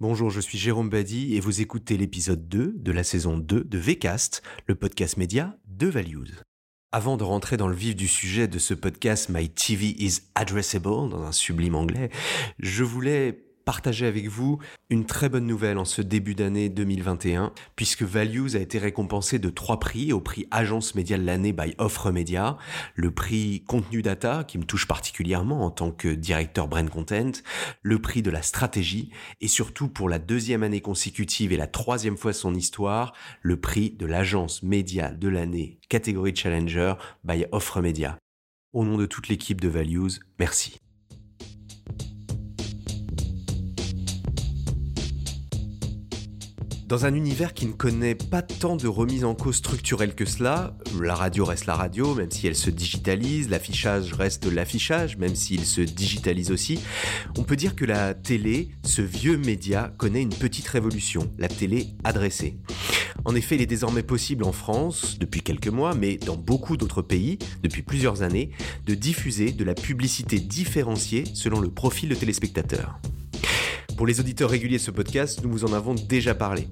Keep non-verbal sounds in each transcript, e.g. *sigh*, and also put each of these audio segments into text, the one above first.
Bonjour, je suis Jérôme Badi et vous écoutez l'épisode 2 de la saison 2 de VCast, le podcast média de Values. Avant de rentrer dans le vif du sujet de ce podcast My TV is addressable dans un sublime anglais, je voulais partager avec vous une très bonne nouvelle en ce début d'année 2021, puisque Values a été récompensé de trois prix au prix Agence Média de l'année by Offre Média, le prix Contenu Data, qui me touche particulièrement en tant que directeur brand content, le prix de la stratégie, et surtout pour la deuxième année consécutive et la troisième fois son histoire, le prix de l'Agence Média de l'année catégorie Challenger by Offre Média. Au nom de toute l'équipe de Values, merci. Dans un univers qui ne connaît pas tant de remises en cause structurelles que cela, la radio reste la radio, même si elle se digitalise, l'affichage reste l'affichage, même s'il se digitalise aussi, on peut dire que la télé, ce vieux média, connaît une petite révolution, la télé adressée. En effet, il est désormais possible en France, depuis quelques mois, mais dans beaucoup d'autres pays, depuis plusieurs années, de diffuser de la publicité différenciée selon le profil de téléspectateur. Pour les auditeurs réguliers de ce podcast, nous vous en avons déjà parlé.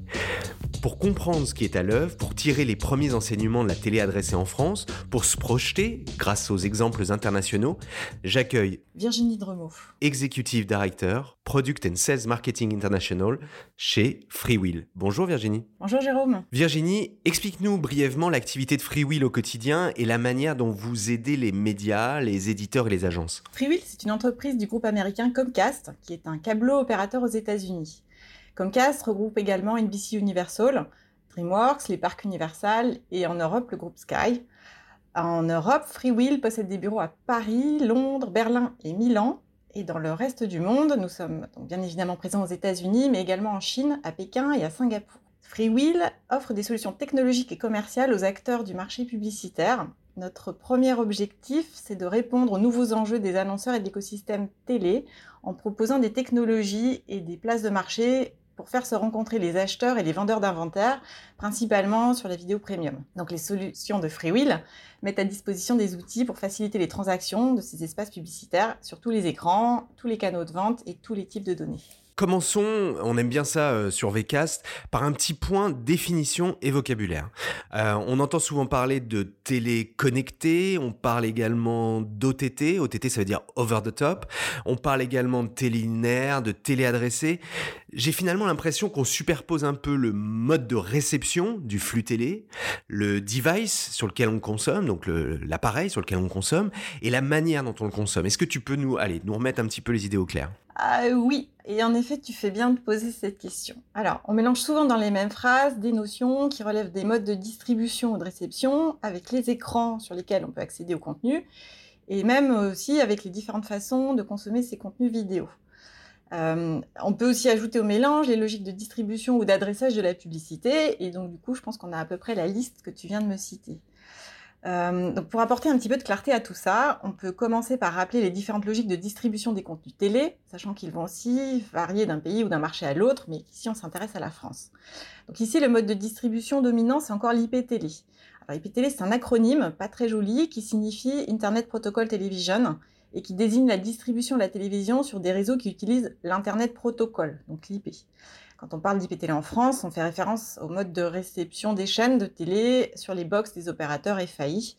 Pour comprendre ce qui est à l'œuvre, pour tirer les premiers enseignements de la télé adressée en France, pour se projeter grâce aux exemples internationaux, j'accueille Virginie Dremeau, Executive Director, Product and Sales Marketing International chez Freewheel. Bonjour Virginie. Bonjour Jérôme. Virginie, explique-nous brièvement l'activité de Freewheel au quotidien et la manière dont vous aidez les médias, les éditeurs et les agences. Freewheel, c'est une entreprise du groupe américain Comcast, qui est un câbleau opérateur aux États-Unis. Comcast regroupe également NBC Universal, DreamWorks, les parcs Universal et en Europe le groupe Sky. En Europe, Freewheel possède des bureaux à Paris, Londres, Berlin et Milan. Et dans le reste du monde, nous sommes bien évidemment présents aux États-Unis, mais également en Chine, à Pékin et à Singapour. Freewheel offre des solutions technologiques et commerciales aux acteurs du marché publicitaire. Notre premier objectif, c'est de répondre aux nouveaux enjeux des annonceurs et de l'écosystème télé en proposant des technologies et des places de marché pour faire se rencontrer les acheteurs et les vendeurs d'inventaire, principalement sur la vidéo premium. Donc les solutions de Freewheel mettent à disposition des outils pour faciliter les transactions de ces espaces publicitaires sur tous les écrans, tous les canaux de vente et tous les types de données. Commençons, on aime bien ça euh, sur VCast, par un petit point définition et vocabulaire. Euh, on entend souvent parler de télé connectée, on parle également d'OTT, OTT ça veut dire over the top, on parle également de télé de télé adressée. J'ai finalement l'impression qu'on superpose un peu le mode de réception du flux télé, le device sur lequel on consomme, donc l'appareil sur lequel on consomme, et la manière dont on le consomme. Est-ce que tu peux nous, allez, nous remettre un petit peu les idées au clair? Ah, oui, et en effet, tu fais bien de poser cette question. Alors, on mélange souvent dans les mêmes phrases des notions qui relèvent des modes de distribution ou de réception avec les écrans sur lesquels on peut accéder au contenu et même aussi avec les différentes façons de consommer ces contenus vidéo. Euh, on peut aussi ajouter au mélange les logiques de distribution ou d'adressage de la publicité, et donc du coup, je pense qu'on a à peu près la liste que tu viens de me citer. Euh, pour apporter un petit peu de clarté à tout ça, on peut commencer par rappeler les différentes logiques de distribution des contenus télé, sachant qu'ils vont aussi varier d'un pays ou d'un marché à l'autre, mais ici on s'intéresse à la France. Donc ici le mode de distribution dominant c'est encore l'IP télé c'est un acronyme pas très joli qui signifie Internet Protocol Television et qui désigne la distribution de la télévision sur des réseaux qui utilisent l'Internet Protocol, donc l'IP. Quand on parle d'IPTV en France, on fait référence au mode de réception des chaînes de télé sur les box des opérateurs FAI.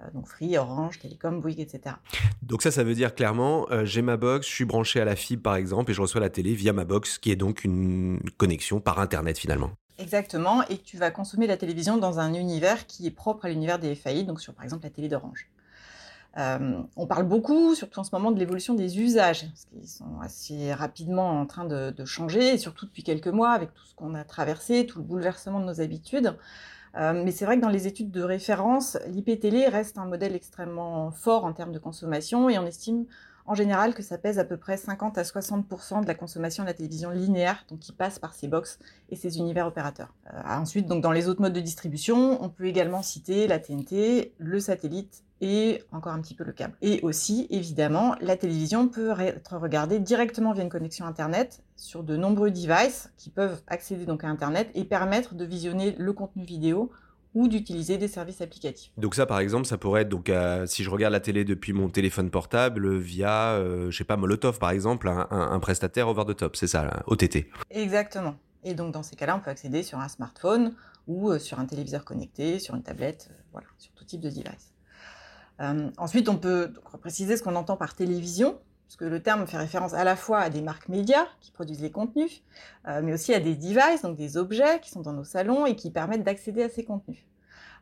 Euh, donc Free, Orange, Télécom, Bouygues, etc. Donc ça, ça veut dire clairement, euh, j'ai ma box, je suis branché à la fibre par exemple, et je reçois la télé via ma box, qui est donc une connexion par Internet finalement. Exactement, et tu vas consommer la télévision dans un univers qui est propre à l'univers des FAI, donc sur par exemple la télé d'Orange. Euh, on parle beaucoup, surtout en ce moment, de l'évolution des usages, parce qu'ils sont assez rapidement en train de, changer, et surtout depuis quelques mois, avec tout ce qu'on a traversé, tout le bouleversement de nos habitudes. Euh, mais c'est vrai que dans les études de référence, l'IP télé reste un modèle extrêmement fort en termes de consommation, et on estime en général que ça pèse à peu près 50 à 60% de la consommation de la télévision linéaire, donc qui passe par ces box et ces univers opérateurs. Euh, ensuite, donc dans les autres modes de distribution, on peut également citer la TNT, le satellite et encore un petit peu le câble. Et aussi, évidemment, la télévision peut être regardée directement via une connexion Internet sur de nombreux devices qui peuvent accéder donc à Internet et permettre de visionner le contenu vidéo ou d'utiliser des services applicatifs. Donc ça, par exemple, ça pourrait être donc si je regarde la télé depuis mon téléphone portable via, je sais pas, Molotov par exemple, un, prestataire over the top, c'est ça, OTT. Exactement. Et donc dans ces cas-là, on peut accéder sur un smartphone ou sur un téléviseur connecté, sur une tablette, voilà, sur tout type de device. Ensuite, on peut préciser ce qu'on entend par télévision parce que le terme fait référence à la fois à des marques médias qui produisent les contenus, euh, mais aussi à des devices, donc des objets qui sont dans nos salons et qui permettent d'accéder à ces contenus.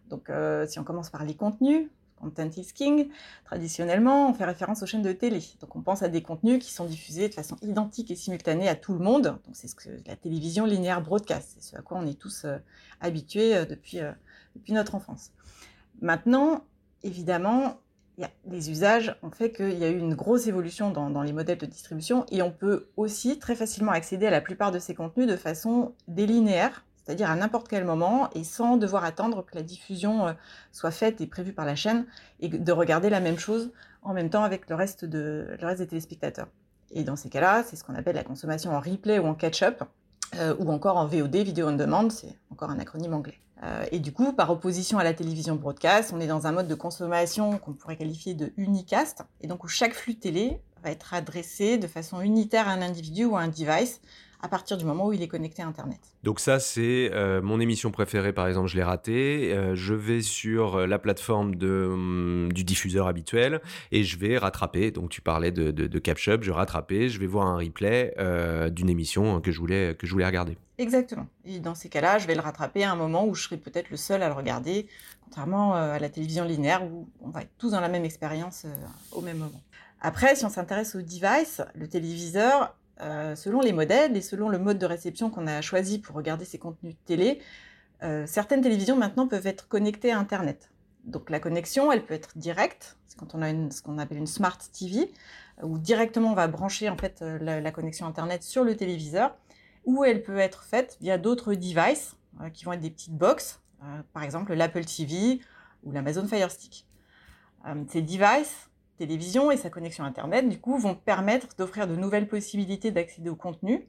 Donc euh, si on commence par les contenus, Content is King, traditionnellement, on fait référence aux chaînes de télé. Donc on pense à des contenus qui sont diffusés de façon identique et simultanée à tout le monde. Donc c'est ce que la télévision linéaire broadcast, c'est ce à quoi on est tous euh, habitués depuis notre enfance. Maintenant, évidemment, les usages ont fait qu'il y a eu une grosse évolution dans, les modèles de distribution et on peut aussi très facilement accéder à la plupart de ces contenus de façon délinéaire, c'est-à-dire à, n'importe quel moment et sans devoir attendre que la diffusion euh, soit faite et prévue par la chaîne et de regarder la même chose en même temps avec le reste, des téléspectateurs. Et dans ces cas-là, c'est ce qu'on appelle la consommation en replay ou en catch-up, euh, ou encore en VOD, Video on Demand, c'est encore un acronyme anglais. Euh, et du coup, par opposition à la télévision broadcast, on est dans un mode de consommation qu'on pourrait qualifier de unicast, et donc où chaque flux télé va être adressé de façon unitaire à un individu ou à un device, à partir du moment où il est connecté à Internet. Donc ça, c'est euh, mon émission préférée, par exemple, je l'ai ratée. Euh, je vais sur euh, la plateforme de, hum, du diffuseur habituel et je vais rattraper. Donc tu parlais de, de, de CapShop, je vais rattraper, je vais voir un replay d'une émission que je, voulais, que je voulais regarder. Exactement. Et dans ces cas-là, je vais le rattraper à un moment où je serai peut-être le seul à le regarder, contrairement à la télévision linéaire où on va être tous dans la même expérience au même moment. Après, si on s'intéresse au device, le téléviseur, euh, selon les modèles et selon le mode de réception qu'on a choisi pour regarder ces contenus télé, euh, certaines télévisions maintenant peuvent être connectées à Internet. Donc la connexion, elle peut être directe, c'est quand on a ce qu'on appelle une smart TV, où directement on va brancher en fait euh, la, connexion Internet sur le téléviseur, ou elle peut être faite via d'autres devices qui vont être des petites box, par exemple l'Apple TV ou l'Amazon Fire Stick. ces devices télévision et sa connexion Internet, du coup, vont permettre d'offrir de nouvelles possibilités d'accéder au contenu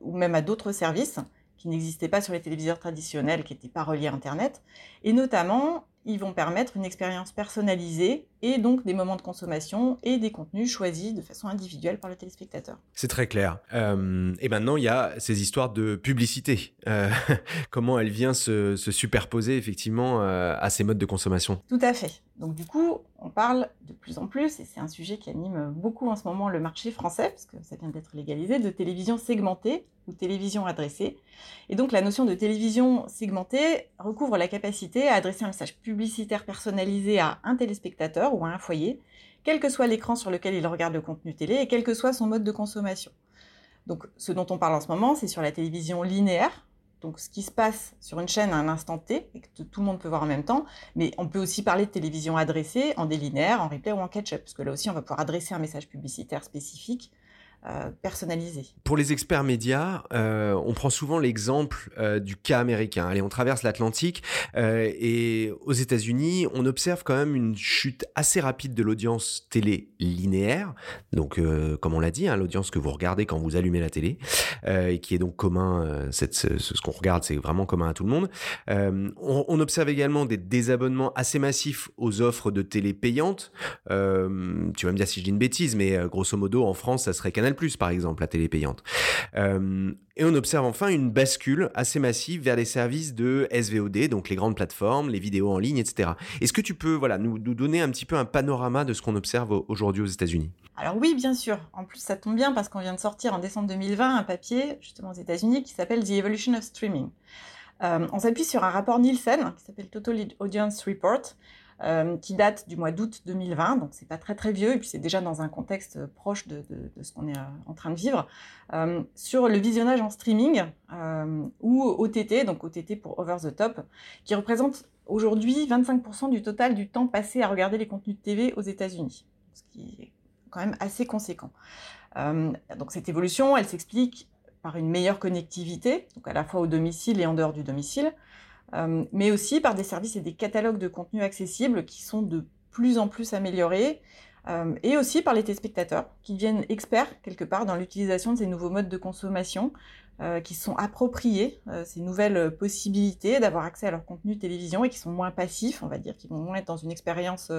ou même à d'autres services qui n'existaient pas sur les téléviseurs traditionnels, qui n'étaient pas reliés à Internet. Et notamment, ils vont permettre une expérience personnalisée et donc des moments de consommation et des contenus choisis de façon individuelle par le téléspectateur. C'est très clair. Euh, et maintenant, il y a ces histoires de publicité. Euh, *laughs* comment elle vient se, superposer effectivement euh, à ces modes de consommation? Tout à fait. Donc du coup, on parle de plus en plus, et c'est un sujet qui anime beaucoup en ce moment le marché français, parce que ça vient d'être légalisé, de télévision segmentée ou télévision adressée. Et donc la notion de télévision segmentée recouvre la capacité à adresser un message publicitaire personnalisé à un téléspectateur ou à un foyer, quel que soit l'écran sur lequel il regarde le contenu télé et quel que soit son mode de consommation. Donc ce dont on parle en ce moment, c'est sur la télévision linéaire, donc ce qui se passe sur une chaîne à un instant T, et que tout le monde peut voir en même temps, mais on peut aussi parler de télévision adressée en délinéaire, en replay ou en catch-up, parce que là aussi on va pouvoir adresser un message publicitaire spécifique euh, personnalisé. Pour les experts médias, euh, on prend souvent l'exemple euh, du cas américain. Allez, on traverse l'Atlantique et aux États-Unis, on observe quand même une chute assez rapide de l'audience télé linéaire. Donc, comme on l'a dit, hein, l'audience que vous regardez quand vous allumez la télé et qui est donc commun. Ce, qu'on regarde, c'est vraiment commun à tout le monde. On, on, observe également des désabonnements assez massifs aux offres de télé payantes. tu vas me dire si je dis une bêtise, mais grosso modo, en France, ça serait Canal par exemple, la télé payante. Euh, et on observe enfin une bascule assez massive vers les services de SVOD, donc les grandes plateformes, les vidéos en ligne, etc. Est-ce que tu peux voilà, nous, nous, donner un petit peu un panorama de ce qu'on observe aujourd'hui aux États-Unis? Alors oui, bien sûr. En plus, ça tombe bien parce qu'on vient de sortir en décembre 2020 un papier, justement aux États-Unis, qui s'appelle The Evolution of Streaming. Euh, on s'appuie sur un rapport Nielsen qui s'appelle Total Audience Report, euh, qui date du mois d'août 2020, donc c'est pas très très vieux, et puis c'est déjà dans un contexte proche de, ce qu'on est euh, en train de vivre, euh, sur le visionnage en streaming ou OTT, donc OTT pour Over the Top, qui représente aujourd'hui 25% du total du temps passé à regarder les contenus de TV aux États-Unis, ce qui est quand même assez conséquent. donc cette évolution, elle s'explique par une meilleure connectivité, donc à la fois au domicile et en dehors du domicile, mais aussi par des services et des catalogues de contenus accessibles qui sont de plus en plus améliorés, euh, et aussi par les téléspectateurs qui deviennent experts quelque part dans l'utilisation de ces nouveaux modes de consommation qui sont appropriés ces nouvelles possibilités d'avoir accès à leur contenu télévision et qui sont moins passifs, on va dire, qui vont moins être dans une expérience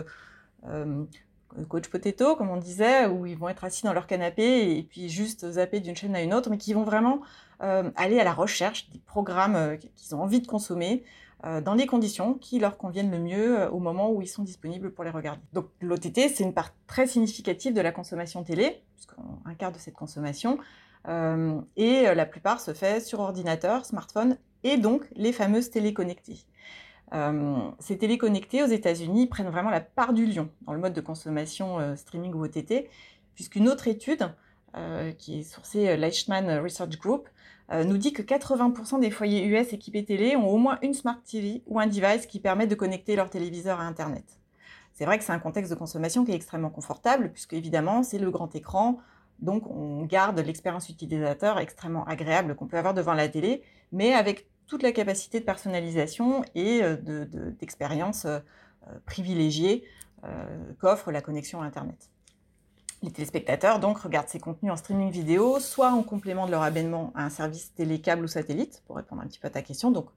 coach potato, comme on disait, où ils vont être assis dans leur canapé et puis juste zapper d'une chaîne à une autre, mais qui vont vraiment aller à la recherche des programmes qu'ils ont envie de consommer, euh, dans les conditions qui leur conviennent le mieux euh, au moment où ils sont disponibles pour les regarder. Donc l'OTT, c'est une part très significative de la consommation télé, puisqu'un quart de cette consommation, euh, et la plupart se fait sur ordinateur, smartphone, et donc les fameuses téléconnectées. ces téléconnectés aux États-Unis prennent vraiment la part du lion dans le mode de consommation streaming ou OTT, puisqu'une autre étude qui est sourcée Leichtman Research Group euh, nous dit que 80% des foyers US équipés télé ont au moins une Smart TV ou un device qui permet de connecter leur téléviseur à Internet. C'est vrai que c'est un contexte de consommation qui est extrêmement confortable, puisque évidemment, c'est le grand écran, donc on garde l'expérience utilisateur extrêmement agréable qu'on peut avoir devant la télé, mais avec toute la capacité de personnalisation et euh, d'expérience de, euh, privilégiée qu'offre la connexion à Internet. Les téléspectateurs donc regardent ces contenus en streaming vidéo, soit en complément de leur abonnement à un service télé câble ou satellite, pour répondre un petit peu à ta question. Donc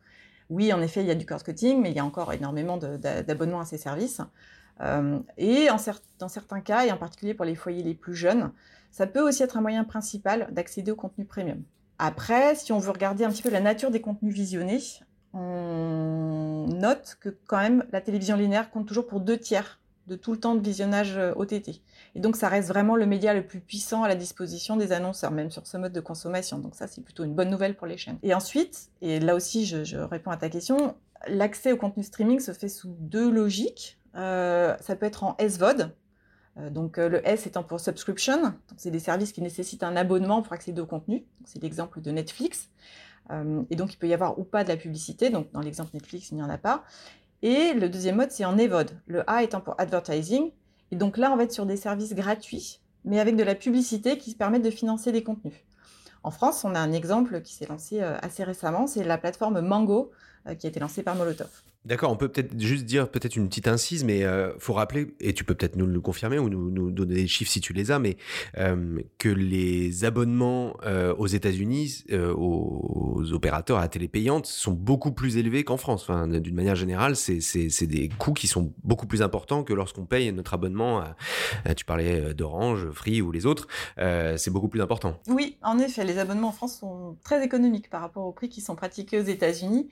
oui, en effet, il y a du cord cutting, mais il y a encore énormément d'abonnements à ces services. Euh, et dans certains cas, et en particulier pour les foyers les plus jeunes, ça peut aussi être un moyen principal d'accéder au contenu premium. Après, si on veut regarder un petit peu la nature des contenus visionnés, on note que quand même la télévision linéaire compte toujours pour deux tiers de tout le temps de visionnage euh, OTT. Et donc, ça reste vraiment le média le plus puissant à la disposition des annonceurs, même sur ce mode de consommation. Donc, ça, c'est plutôt une bonne nouvelle pour les chaînes. Et ensuite, et là aussi, je, réponds à ta question, l'accès au contenu streaming se fait sous deux logiques. Euh, ça peut être en SVOD, euh, donc le S étant pour subscription, c'est des services qui nécessitent un abonnement pour accéder au contenu. C'est l'exemple de Netflix. et donc il peut y avoir ou pas de la publicité. Donc dans l'exemple Netflix, il n'y en a pas. Et le deuxième mode, c'est en EVOD, le A étant pour advertising. Et donc là, on va être sur des services gratuits, mais avec de la publicité qui permettent de financer des contenus. En France, on a un exemple qui s'est lancé euh, assez récemment, c'est la plateforme Mango, euh, qui a été lancée par Molotov. D'accord, on peut peut-être juste dire peut-être une petite incise, mais euh, faut rappeler, et tu peux peut-être nous le confirmer ou nous, donner des chiffres si tu les as, mais euh, que les abonnements euh, aux États-Unis, euh, aux, opérateurs à la télé sont beaucoup plus élevés qu'en France. Enfin, D'une manière générale, c'est des coûts qui sont beaucoup plus importants que lorsqu'on paye notre abonnement. Tu parlais d'Orange, Free ou les autres, c'est beaucoup plus important. Oui, en effet, les abonnements en France sont très économiques par rapport aux prix qui sont pratiqués aux États-Unis.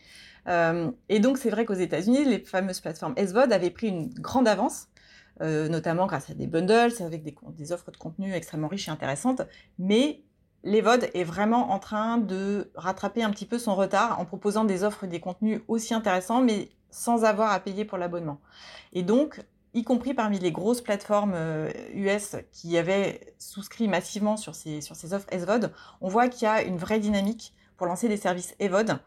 Euh, et donc, c'est vrai qu'aux États-Unis, les fameuses plateformes SVOD avaient pris une grande avance, euh, notamment grâce à des bundles, avec des, offres de contenu extrêmement riches et intéressantes. Mais l'EVOD est vraiment en train de rattraper un petit peu son retard en proposant des offres des contenus aussi intéressants, mais sans avoir à payer pour l'abonnement. Et donc, y compris parmi les grosses plateformes US euh, qui avaient souscrit massivement sur ces, offres SVOD, on voit qu'il y a une vraie dynamique pour lancer des services EVOD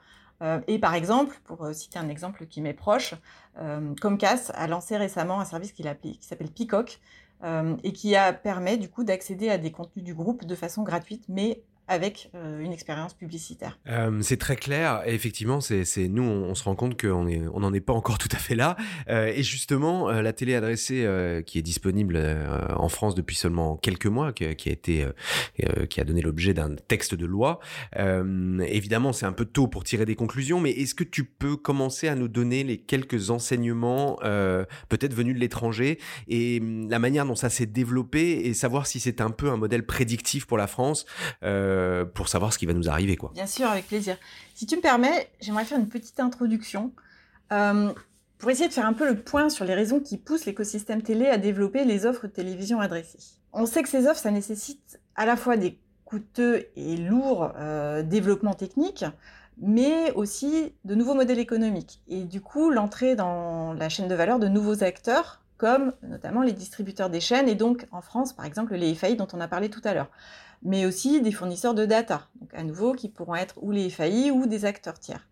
et par exemple, pour euh, citer un exemple qui m'est proche, euh, Comcast a lancé récemment un service qui s'appelle Peacock et qui a permis du coup d'accéder à des contenus du groupe de façon gratuite, mais avec euh, une expérience publicitaire. Euh, c'est très clair. Effectivement, nous, on, se rend compte qu'on on n'en est pas encore *laughs* tout à fait là. Euh, et justement, la télé adressée qui est disponible en France depuis seulement quelques mois, qui, a été, qui a donné l'objet d'un texte de loi. évidemment, c'est un peu tôt pour tirer des conclusions, mais est-ce que tu peux commencer à nous donner les quelques enseignements, peut-être venus de l'étranger, et hum, la manière dont ça s'est développé, et savoir si c'est un peu un modèle prédictif pour la France euh, pour savoir ce qui va nous arriver. Bien sûr, avec plaisir. Si tu me permets, j'aimerais faire une petite introduction euh, pour essayer de faire un peu le point sur les raisons qui poussent l'écosystème télé à développer les offres de télévision adressées. On sait que ces offres, ça nécessite à la fois des coûteux et lourds euh, développements techniques, mais aussi de nouveaux modèles économiques. Et du coup, l'entrée dans la chaîne de valeur de nouveaux acteurs, comme notamment les distributeurs des chaînes, et donc en France, par exemple, les FAI dont on a parlé tout à l'heure mais aussi des fournisseurs de data, donc à nouveau qui pourront être ou les FAI ou des acteurs tiers.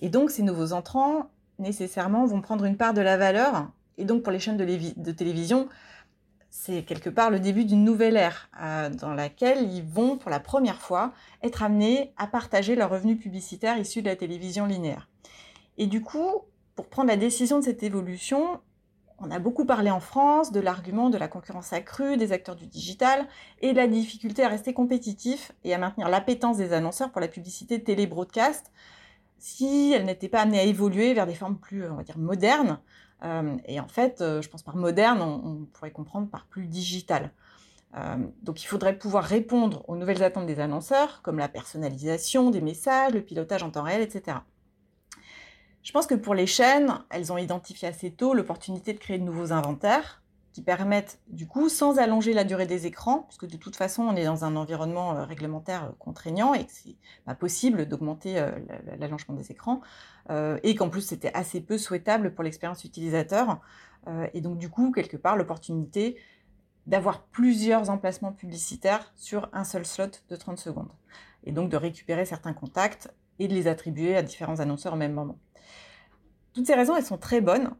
Et donc ces nouveaux entrants, nécessairement, vont prendre une part de la valeur, et donc pour les chaînes de, télévision, c'est quelque part le début d'une nouvelle ère euh, dans laquelle ils vont pour la première fois être amenés à partager leurs revenus publicitaires issus de la télévision linéaire. Et du coup, pour prendre la décision de cette évolution, on a beaucoup parlé en France de l'argument de la concurrence accrue des acteurs du digital et de la difficulté à rester compétitif et à maintenir l'appétence des annonceurs pour la publicité télé-broadcast si elle n'était pas amenée à évoluer vers des formes plus, modernes. Euh, et en fait, euh, je pense par moderne, on, pourrait comprendre par plus digital. Euh, donc il faudrait pouvoir répondre aux nouvelles attentes des annonceurs, comme la personnalisation des messages, le pilotage en temps réel, etc. Je pense que pour les chaînes, elles ont identifié assez tôt l'opportunité de créer de nouveaux inventaires qui permettent, du coup, sans allonger la durée des écrans, puisque de toute façon, on est dans un environnement euh, réglementaire euh, contraignant et que c'est pas possible d'augmenter euh, l'allongement des écrans, et qu'en plus, c'était assez peu souhaitable pour l'expérience utilisateur. et donc, du coup, quelque part, l'opportunité d'avoir plusieurs emplacements publicitaires sur un seul slot de 30 secondes. Et donc, de récupérer certains contacts et de les attribuer à différents annonceurs au même moment. Toutes ces raisons, elles sont très bonnes.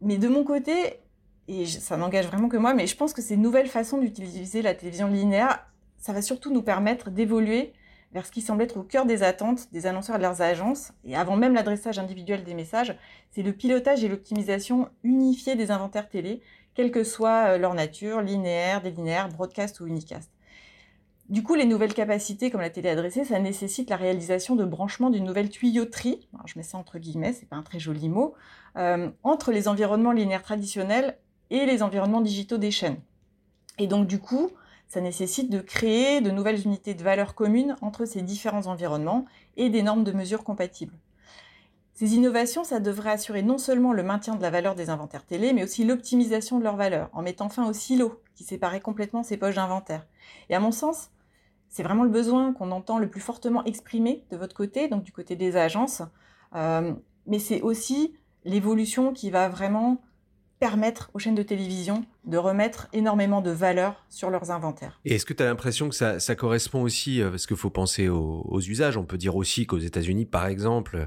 Mais de mon côté, et ça n'engage vraiment que moi, mais je pense que ces nouvelles façons d'utiliser la télévision linéaire, ça va surtout nous permettre d'évoluer vers ce qui semble être au cœur des attentes des annonceurs et de leurs agences, et avant même l'adressage individuel des messages, c'est le pilotage et l'optimisation unifiée des inventaires télé, quelle que soit euh, leur nature, linéaire, délinéaire, broadcast ou unicast. Du coup, les nouvelles capacités comme la télé adressée, ça nécessite la réalisation de branchements d'une nouvelle tuyauterie, je mets ça entre guillemets, c'est pas un très joli mot, euh, entre les environnements linéaires traditionnels et les environnements digitaux des chaînes. Et donc du coup, ça nécessite de créer de nouvelles unités de valeur communes entre ces différents environnements et des normes de mesure compatibles. Ces innovations, ça devrait assurer non seulement le maintien de la valeur des inventaires télé, mais aussi l'optimisation de leur valeur, en mettant fin au silo qui séparait complètement ces poches d'inventaire. Et à mon sens, c'est vraiment le besoin qu'on entend le plus fortement exprimé de votre côté, donc du côté des agences. Euh, mais c'est aussi l'évolution qui va vraiment permettre aux chaînes de télévision de remettre énormément de valeur sur leurs inventaires. Et est-ce que tu as l'impression que ça, correspond aussi, euh, parce qu'il faut penser aux, usages, on peut dire aussi qu'aux États-Unis, par exemple,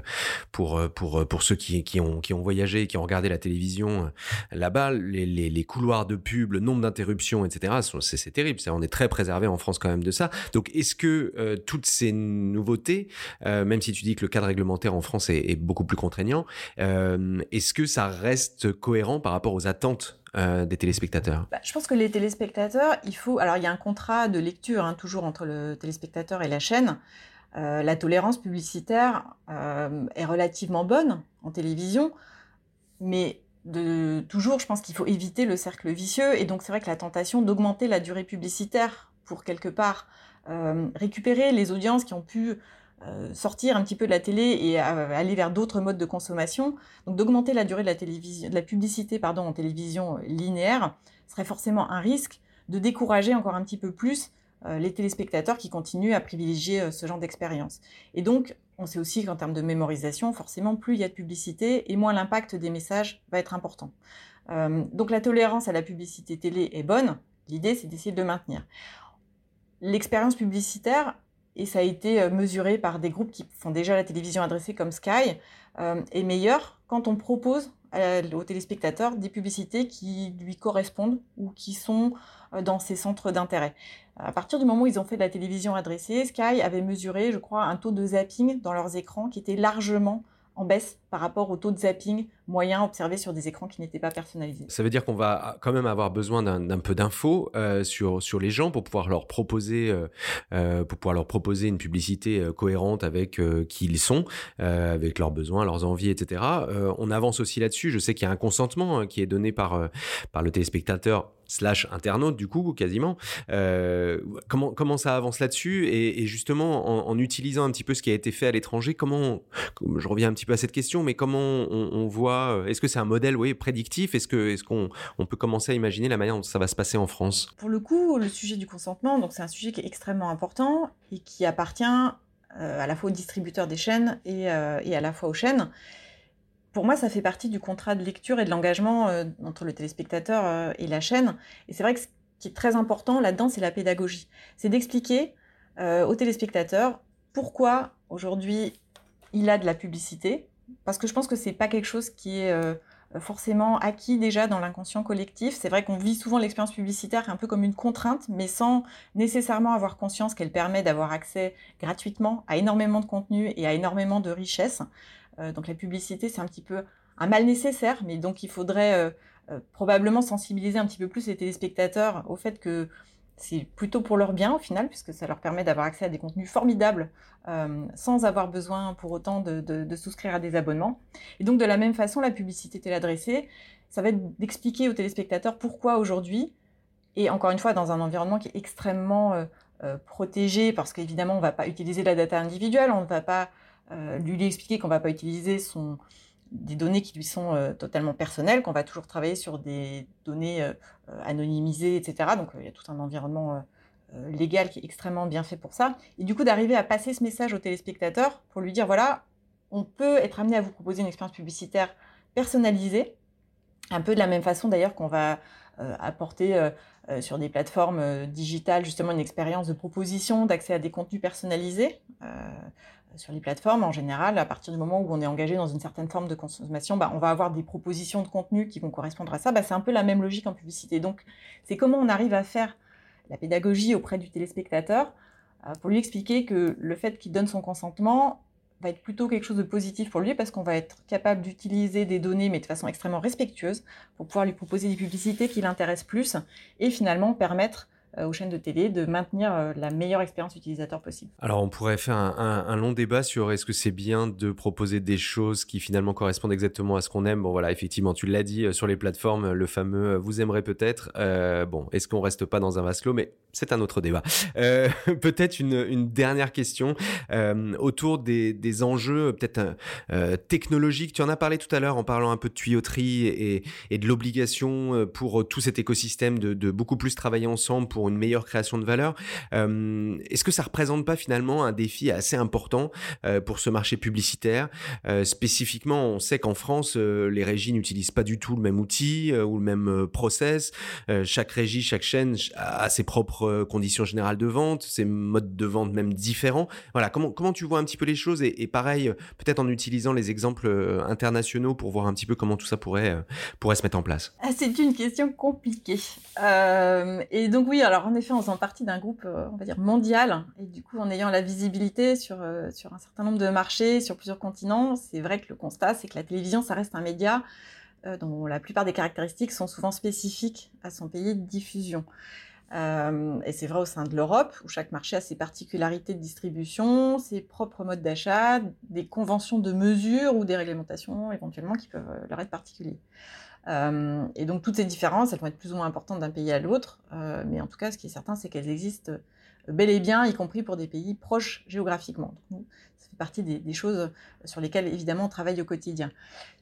pour, euh, pour, euh, pour ceux qui, ont, qui ont voyagé, qui ont regardé la télévision là-bas, les, les, couloirs de pub, le nombre d'interruptions, etc., c'est terrible. On est très préservé en France quand même de ça. Donc est-ce que toutes ces nouveautés, même si tu dis que le cadre réglementaire en France est beaucoup plus contraignant, est-ce que ça reste cohérent par rapport aux attentes euh, des téléspectateurs? Bah, Je pense que les téléspectateurs, il faut. Alors, il y a un contrat de lecture hein, toujours entre le téléspectateur et la chaîne. Euh, la tolérance publicitaire euh, est relativement bonne en télévision, mais de, toujours, je pense qu'il faut éviter le cercle vicieux. Et donc, c'est vrai que la tentation d'augmenter la durée publicitaire pour quelque part récupérer les audiences qui ont pu sortir un petit peu de la télé et aller vers d'autres modes de consommation, donc d'augmenter la durée de la, télévision, de la publicité pardon, en télévision linéaire, serait forcément un risque de décourager encore un petit peu plus euh, les téléspectateurs qui continuent à privilégier euh, ce genre d'expérience. Et donc, on sait aussi qu'en termes de mémorisation, forcément, plus il y a de publicité et moins l'impact des messages va être important. donc la tolérance à la publicité télé est bonne, l'idée c'est d'essayer de le maintenir. L'expérience publicitaire, et ça a été euh, mesuré par des groupes qui font déjà la télévision adressée comme Sky, euh, est meilleur quand on propose aux téléspectateurs des publicités qui lui correspondent ou qui sont euh, dans ses centres d'intérêt. À partir du moment où ils ont fait de la télévision adressée, Sky avait mesuré, je crois, un taux de zapping dans leurs écrans qui était largement en baisse par rapport au taux de zapping moyen observé sur des écrans qui n'étaient pas personnalisés. Ça veut dire qu'on va quand même avoir besoin d'un peu d'infos euh, sur, les gens pour pouvoir leur proposer, euh, euh, pour pouvoir leur proposer une publicité cohérente avec qui ils sont, avec leurs besoins, leurs envies, etc. on avance aussi là-dessus. Je sais qu'il y a un consentement hein, qui est donné par, le téléspectateur slash internaute du coup quasiment. Comment ça avance là-dessus? Et, justement en, utilisant un petit peu ce qui a été fait à l'étranger, comment je reviens un petit peu à cette question, mais comment on, voit euh, Est-ce que c'est un modèle oui prédictif? Est-ce que est-ce qu'on on peut commencer à imaginer la manière dont ça va se passer en France? Pour le coup, le sujet du consentement, c'est un sujet qui est extrêmement important et qui appartient euh, à la fois aux distributeurs des chaînes et, et à la fois aux chaînes pour moi, ça fait partie du contrat de lecture et de l'engagement euh, entre le téléspectateur euh, et la chaîne. Et c'est vrai que ce qui est très important là-dedans, c'est la pédagogie. C'est d'expliquer euh, au téléspectateur pourquoi aujourd'hui il a de la publicité. Parce que je pense que c'est pas quelque chose qui est forcément acquis déjà dans l'inconscient collectif. C'est vrai qu'on vit souvent l'expérience publicitaire un peu comme une contrainte, mais sans nécessairement avoir conscience qu'elle permet d'avoir accès gratuitement à énormément de contenu et à énormément de richesses. Euh, donc la publicité, c'est un petit peu un mal nécessaire, mais donc il faudrait probablement sensibiliser un petit peu plus les téléspectateurs au fait que c'est plutôt pour leur bien au final, puisque ça leur permet d'avoir accès à des contenus formidables sans avoir besoin pour autant de, souscrire à des abonnements. Et donc de la même façon, la publicité téléadressée, ça va être d'expliquer aux téléspectateurs pourquoi aujourd'hui, et encore une fois dans un environnement qui est extrêmement protégé, parce qu'évidemment on ne va pas utiliser la data individuelle, on ne va pas lui expliquer qu'on ne va pas utiliser son, des données qui lui sont euh, totalement personnelles, qu'on va toujours travailler sur des données euh, euh, anonymisées, etc. Donc il y a tout un environnement légal qui est extrêmement bien fait pour ça. Et du coup, d'arriver à passer ce message au téléspectateur pour lui dire, voilà, on peut être amené à vous proposer une expérience publicitaire personnalisée, un peu de la même façon d'ailleurs qu'on va apporter sur des plateformes digitales justement une expérience de proposition, d'accès à des contenus personnalisés sur les plateformes, en général, à partir du moment où on est engagé dans une certaine forme de consommation, bah, on va avoir des propositions de contenu qui vont correspondre à ça. Bah, c'est un peu la même logique en publicité. Donc, c'est comment on arrive à faire la pédagogie auprès du téléspectateur euh, pour lui expliquer que le fait qu'il donne son consentement va être plutôt quelque chose de positif pour lui parce qu'on va être capable d'utiliser des données mais de façon extrêmement respectueuse pour pouvoir lui proposer des publicités qui l'intéressent plus et finalement permettre aux chaînes de télé de maintenir euh, la meilleure expérience utilisateur possible. Alors on pourrait faire un, long débat sur est-ce que c'est bien de proposer des choses qui finalement correspondent exactement à ce qu'on aime. Bon voilà, effectivement, tu l'as dit euh, sur les plateformes, le fameux vous aimerez peut-être. bon, est-ce qu'on reste pas dans un vase clos? Mais c'est un autre débat. *laughs* peut-être une, dernière question autour des, enjeux peut-être technologiques. Tu en as parlé tout à l'heure en parlant un peu de tuyauterie et, de l'obligation pour tout cet écosystème de, de beaucoup plus travailler ensemble pour une meilleure création de valeur. Euh, est-ce que ça représente pas finalement un défi assez important euh, pour ce marché publicitaire? Euh, Spécifiquement, on sait qu'en France, les régies n'utilisent pas du tout le même outil ou le même process. chaque régie, chaque chaîne a ses propres conditions générales de vente, ses modes de vente même différents. Voilà, comment, comment tu vois un petit peu les choses? Et, pareil, peut-être en utilisant les exemples internationaux pour voir un petit peu comment tout ça pourrait, pourrait se mettre en place. Ah, c'est une question compliquée. et donc oui, alors en effet, en faisant partie d'un groupe, euh, mondial, et du coup en ayant la visibilité sur, euh, sur un certain nombre de marchés, sur plusieurs continents, c'est vrai que le constat, c'est que la télévision, ça reste un média euh, dont la plupart des caractéristiques sont souvent spécifiques à son pays de diffusion. et c'est vrai au sein de l'Europe, où chaque marché a ses particularités de distribution, ses propres modes d'achat, des conventions de mesure ou des réglementations éventuellement qui peuvent leur être particuliers. Euh, et donc toutes ces différences, elles vont être plus ou moins importantes d'un pays à l'autre, euh, mais en tout cas, ce qui est certain, c'est qu'elles existent euh, bel et bien, y compris pour des pays proches géographiquement. Ça fait partie des, choses sur lesquelles, évidemment, on travaille au quotidien.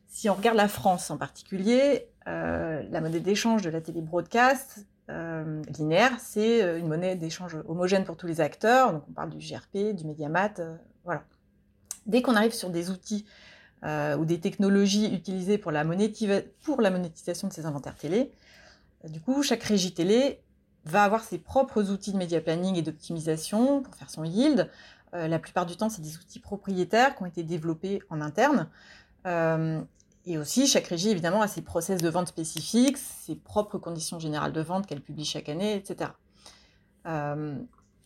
Si on regarde la France en particulier, la monnaie d'échange de la télé broadcast linéaire, c'est une monnaie d'échange homogène pour tous les acteurs. Donc on parle du GRP, du Mediamat, voilà. Dès qu'on arrive sur des outils euh, ou des technologies utilisées pour la, monétisation de ces inventaires télé. Euh, du coup, chaque régie télé va avoir ses propres outils de média planning et d'optimisation pour faire son yield. Euh, la plupart du temps, c'est des outils propriétaires qui ont été développés en interne. et aussi, chaque régie, évidemment, a ses process de vente spécifiques, ses propres conditions générales de vente qu'elle publie chaque année, etc.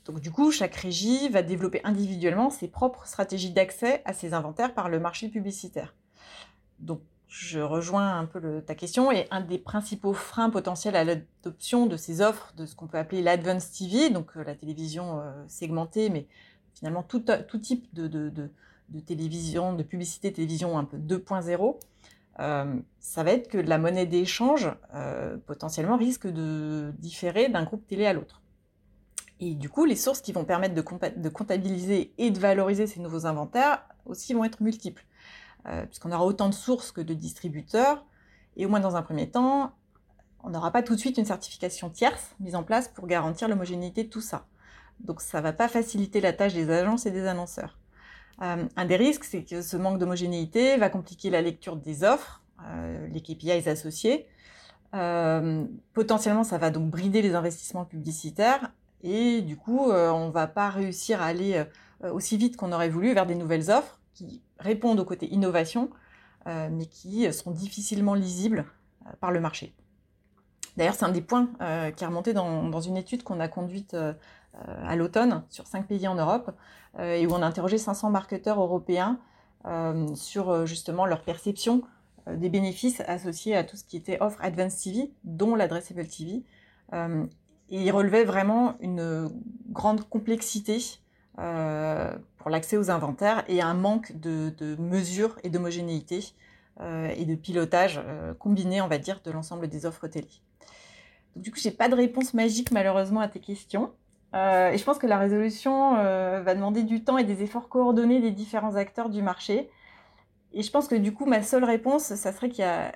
Donc du coup, chaque régie va développer individuellement ses propres stratégies d'accès à ses inventaires par le marché publicitaire. Donc je rejoins un peu ta question et un des principaux freins potentiels à l'adoption de ces offres de ce qu'on peut appeler l'Advance TV, donc euh, la télévision euh, segmentée, mais finalement tout, type de, télévision, de publicité télévision un peu 2.0, euh, ça va être que la monnaie d'échange potentiellement risque de différer d'un groupe télé à l'autre. Et du coup, les sources qui vont permettre de, comptabiliser et de valoriser ces nouveaux inventaires aussi vont être multiples, euh, puisqu'on aura autant de sources que de distributeurs. Et au moins dans un premier temps, on n'aura pas tout de suite une certification tierce mise en place pour garantir l'homogénéité de tout ça. Donc ça ne va pas faciliter la tâche des agences et des annonceurs. Euh, un des risques, c'est que ce manque d'homogénéité va compliquer la lecture des offres, euh, les KPIs associés. potentiellement, ça va donc brider les investissements publicitaires et du coup, euh, on ne va pas réussir à aller euh, aussi vite qu'on aurait voulu vers des nouvelles offres qui répondent au côté innovation, euh, mais qui sont difficilement lisibles par le marché. D'ailleurs, c'est un des points qui est remonté dans, une étude qu'on a conduite à l'automne sur cinq pays en Europe, et où on a interrogé 500 marketeurs européens sur justement leur perception des bénéfices associés à tout ce qui était offre Advanced TV, dont l'Addressable TV. Et il relevait vraiment une grande complexité pour l'accès aux inventaires et un manque de, de mesures et d'homogénéité et de pilotage combiné, on va dire, de l'ensemble des offres télé. Donc, du coup, je n'ai pas de réponse magique malheureusement à tes questions. Euh, et je pense que la résolution euh, va demander du temps et des efforts coordonnés des différents acteurs du marché. Et je pense que du coup, ma seule réponse, ça serait qu'il y a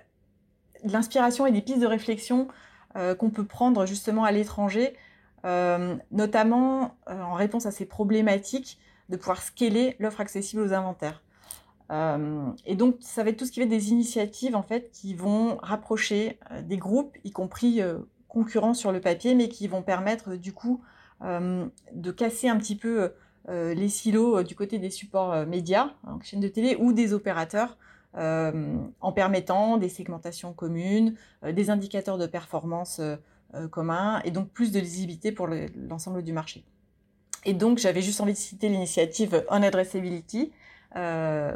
de l'inspiration et des pistes de réflexion euh, qu'on peut prendre justement à l'étranger, notamment en réponse à ces problématiques de pouvoir scaler l'offre accessible aux inventaires. et donc, ça va être tout ce qui va être des initiatives en fait qui vont rapprocher des groupes, y compris concurrents sur le papier, mais qui vont permettre du coup euh, de casser un petit peu euh, les silos euh, du côté des supports médias, donc chaînes de télé, ou des opérateurs, en permettant des segmentations communes, des indicateurs de performance communs, et donc plus de lisibilité pour l'ensemble du marché. Et donc, j'avais juste envie de citer l'initiative On Addressability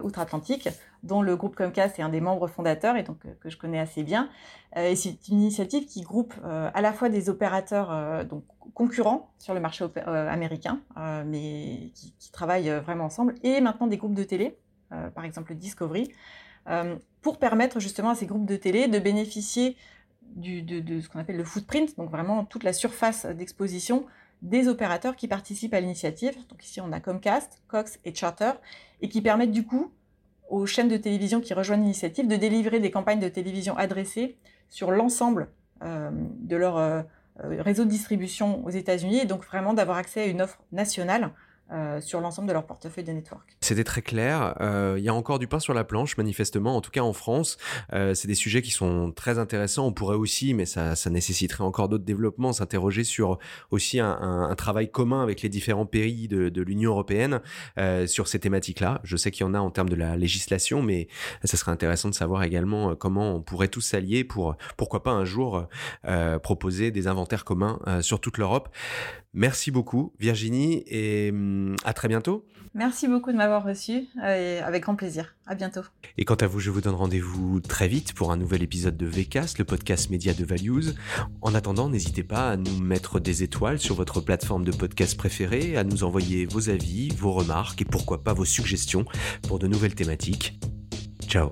outre-Atlantique, dont le groupe Comcast est un des membres fondateurs et donc que je connais assez bien. et c'est une initiative qui groupe à la fois des opérateurs donc concurrents sur le marché euh, américain, euh, mais qui, travaillent euh, vraiment ensemble, et maintenant des groupes de télé, par exemple Discovery, pour permettre justement à ces groupes de télé de bénéficier de, ce qu'on appelle le footprint, donc vraiment toute la surface d'exposition des opérateurs qui participent à l'initiative. Donc ici on a Comcast, Cox et Charter, et qui permettent du coup aux chaînes de télévision qui rejoignent l'initiative de délivrer des campagnes de télévision adressées sur l'ensemble de leur euh, réseau de distribution aux États-Unis et donc vraiment d'avoir accès à une offre nationale euh, sur l'ensemble de leur portefeuille de network. C'était très clair. Euh, il y a encore du pain sur la planche, manifestement, en tout cas en France. Euh, c'est des sujets qui sont très intéressants. On pourrait aussi, mais ça, nécessiterait encore d'autres développements, s'interroger sur aussi un, travail commun avec les différents pays de, l'Union européenne sur ces thématiques-là. Je sais qu'il y en a en termes de la législation, mais ça serait intéressant de savoir également comment on pourrait tous s'allier pour, pourquoi pas un jour, proposer des inventaires communs sur toute l'Europe. Merci beaucoup, Virginie, et hum, à très bientôt. Merci beaucoup de m'avoir reçu, et avec grand plaisir. À bientôt. Et quant à vous, je vous donne rendez-vous très vite pour un nouvel épisode de VCast, le podcast média de Values. En attendant, n'hésitez pas à nous mettre des étoiles sur votre plateforme de podcast préférée, à nous envoyer vos avis, vos remarques et pourquoi pas vos suggestions pour de nouvelles thématiques. Ciao